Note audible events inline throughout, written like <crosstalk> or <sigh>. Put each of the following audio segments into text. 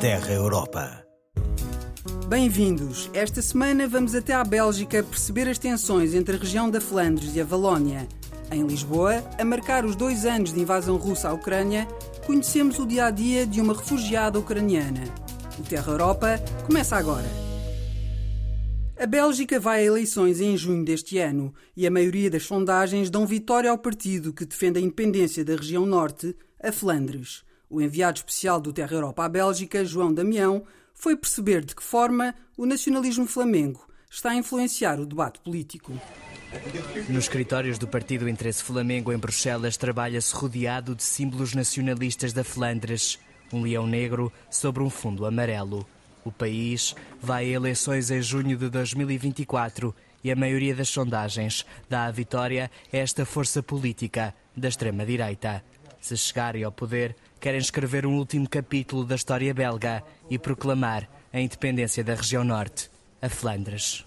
Terra Europa. Bem-vindos! Esta semana vamos até à Bélgica perceber as tensões entre a região da Flandres e a Valónia. Em Lisboa, a marcar os dois anos de invasão russa à Ucrânia, conhecemos o dia a dia de uma refugiada ucraniana. O Terra Europa começa agora. A Bélgica vai a eleições em junho deste ano e a maioria das sondagens dão vitória ao partido que defende a independência da região norte, a Flandres. O enviado especial do Terra Europa à Bélgica, João Damião, foi perceber de que forma o nacionalismo flamengo está a influenciar o debate político. Nos escritórios do Partido Interesse Flamengo em Bruxelas trabalha-se rodeado de símbolos nacionalistas da Flandres, um leão negro sobre um fundo amarelo. O país vai a eleições em junho de 2024 e a maioria das sondagens dá a vitória a esta força política da extrema-direita. Se chegarem ao poder, querem escrever um último capítulo da história belga e proclamar a independência da região norte, a Flandres.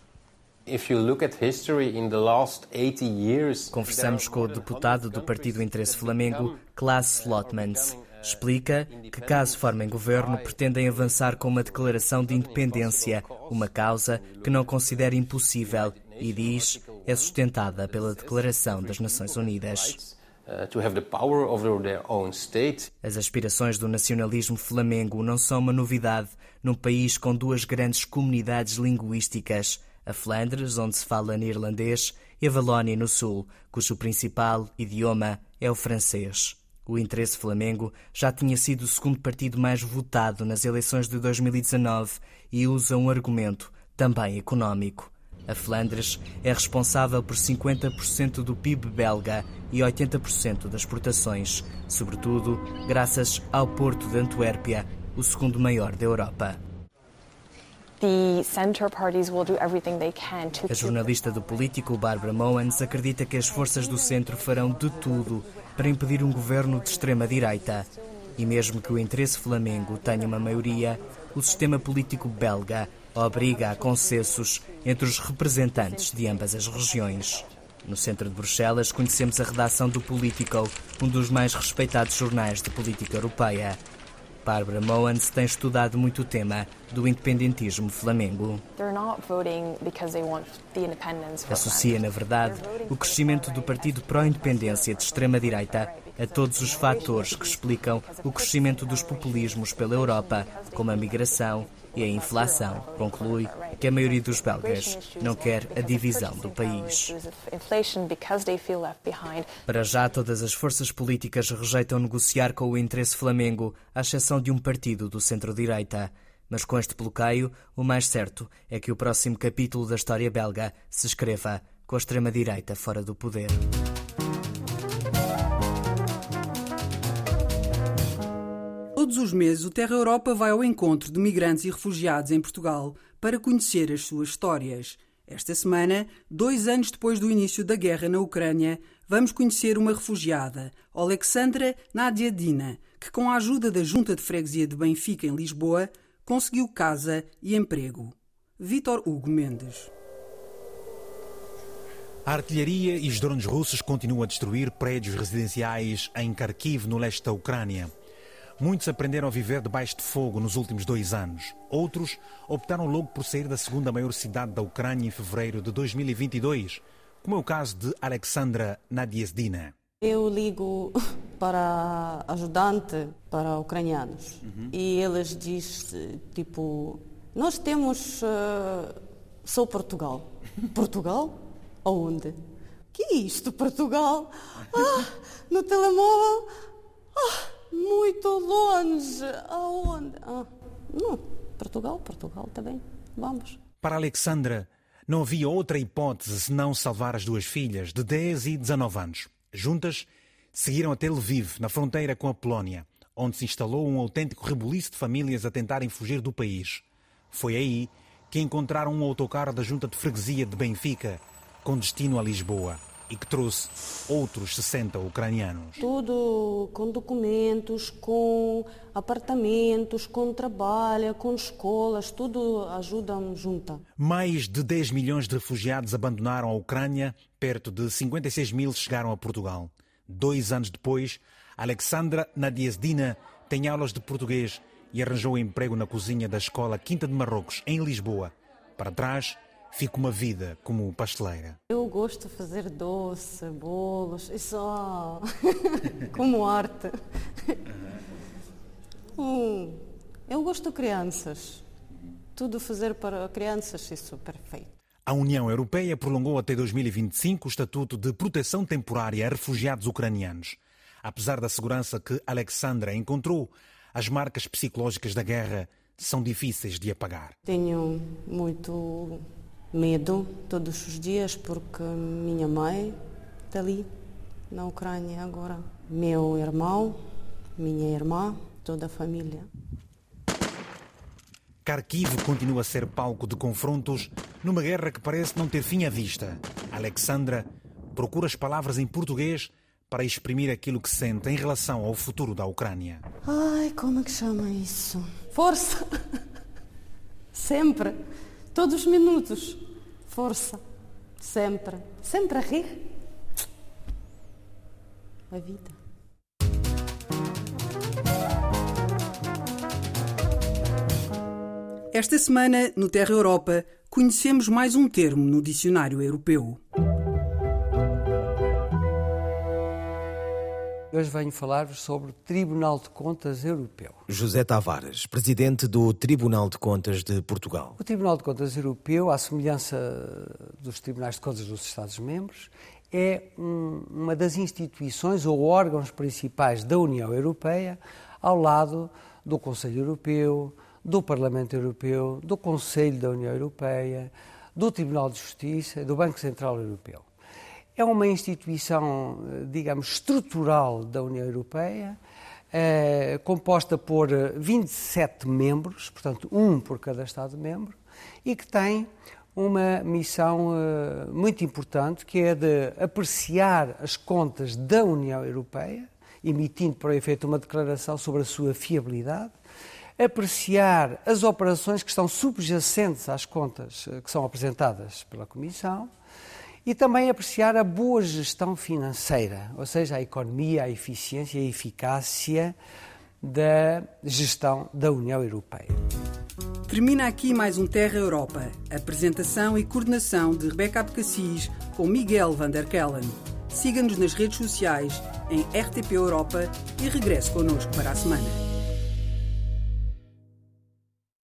Conversamos com o deputado do Partido Interesse Flamengo, Klaas Slotmans. Explica que, caso formem governo, pretendem avançar com uma declaração de independência, uma causa que não considera impossível e diz é sustentada pela Declaração das Nações Unidas. Uh, As aspirações do nacionalismo flamengo não são uma novidade num país com duas grandes comunidades linguísticas, a Flandres, onde se fala neerlandês, e a Valónia, no sul, cujo principal idioma é o francês. O Interesse Flamengo já tinha sido o segundo partido mais votado nas eleições de 2019 e usa um argumento também económico. A Flandres é responsável por 50% do PIB belga e 80% das exportações, sobretudo graças ao Porto de Antuérpia, o segundo maior da Europa. A jornalista do Político, Barbara Mowens, acredita que as forças do centro farão de tudo para impedir um governo de extrema-direita. E mesmo que o interesse flamengo tenha uma maioria, o sistema político belga obriga a consensos entre os representantes de ambas as regiões. No centro de Bruxelas conhecemos a redação do Politico, um dos mais respeitados jornais de política europeia. Barbara Mowans tem estudado muito o tema do independentismo flamengo. Associa, na verdade, o crescimento do partido pró-independência de extrema-direita a todos os fatores que explicam o crescimento dos populismos pela Europa, como a migração, e a inflação. Conclui que a maioria dos belgas não quer a divisão do país. Para já, todas as forças políticas rejeitam negociar com o interesse flamengo, à exceção de um partido do centro-direita. Mas com este bloqueio, o mais certo é que o próximo capítulo da história belga se escreva com a extrema-direita fora do poder. Todos os meses, o Terra Europa vai ao encontro de migrantes e refugiados em Portugal para conhecer as suas histórias. Esta semana, dois anos depois do início da guerra na Ucrânia, vamos conhecer uma refugiada, Alexandra Nadiadina, que, com a ajuda da Junta de Freguesia de Benfica, em Lisboa, conseguiu casa e emprego. Vítor Hugo Mendes. A artilharia e os drones russos continuam a destruir prédios residenciais em Kharkiv, no leste da Ucrânia. Muitos aprenderam a viver debaixo de fogo nos últimos dois anos. Outros optaram logo por sair da segunda maior cidade da Ucrânia em fevereiro de 2022, como é o caso de Alexandra Nadiezdina. Eu ligo <laughs> para ajudante para ucranianos uhum. e eles dizem, tipo, nós temos uh, só Portugal. <laughs> Portugal? Aonde? Que é isto, Portugal? Ah, no telemóvel? Ah, muito longe. Aonde? Ah, não, Portugal, Portugal também. Vamos. Para Alexandra, não havia outra hipótese senão salvar as duas filhas, de 10 e 19 anos. Juntas, seguiram até Lviv, na fronteira com a Polónia, onde se instalou um autêntico rebuliço de famílias a tentarem fugir do país. Foi aí que encontraram um autocarro da junta de freguesia de Benfica, com destino a Lisboa e que trouxe outros 60 ucranianos. Tudo com documentos, com apartamentos, com trabalho, com escolas, tudo ajuda junta. Mais de 10 milhões de refugiados abandonaram a Ucrânia, perto de 56 mil chegaram a Portugal. Dois anos depois, Alexandra Nadiezdina tem aulas de português e arranjou emprego na cozinha da escola Quinta de Marrocos, em Lisboa. Para trás, fica uma vida como pasteleira. Eu gosto de fazer doce, bolos, isso <laughs> como arte. Hum, eu gosto de crianças. Tudo fazer para crianças, isso é perfeito. A União Europeia prolongou até 2025 o Estatuto de Proteção Temporária a refugiados ucranianos. Apesar da segurança que Alexandra encontrou, as marcas psicológicas da guerra são difíceis de apagar. Tenho muito medo todos os dias porque minha mãe está ali na Ucrânia agora. Meu irmão, minha irmã, toda a família. Kharkiv continua a ser palco de confrontos numa guerra que parece não ter fim à vista. Alexandra procura as palavras em português para exprimir aquilo que sente em relação ao futuro da Ucrânia. Ai, como é que chama isso? Força! <laughs> Sempre, todos os minutos. Força, sempre, sempre a rir. A vida. Esta semana, no Terra Europa, conhecemos mais um termo no dicionário europeu. Hoje venho falar-vos sobre o Tribunal de Contas Europeu. José Tavares, presidente do Tribunal de Contas de Portugal. O Tribunal de Contas Europeu, à semelhança dos Tribunais de Contas dos Estados-membros, é um, uma das instituições ou órgãos principais da União Europeia, ao lado do Conselho Europeu, do Parlamento Europeu, do Conselho da União Europeia, do Tribunal de Justiça e do Banco Central Europeu. É uma instituição, eh, digamos, estrutural da União Europeia, é, composta por 27 eh, membros, portanto, um por cada Estado-membro, e que tem uma missão muito importante, que é de apreciar as contas da União Europeia, emitindo para o efeito uma declaração sobre a sua fiabilidade, apreciar as operações que estão subjacentes às contas que são apresentadas pela Comissão e também apreciar a boa gestão financeira, ou seja, a economia, a eficiência e a eficácia da gestão da União Europeia. Termina aqui mais um Terra Europa. Apresentação e coordenação de Rebeca Abcacis com Miguel van der Kellen. Siga-nos nas redes sociais em RTP Europa e regresse connosco para a semana.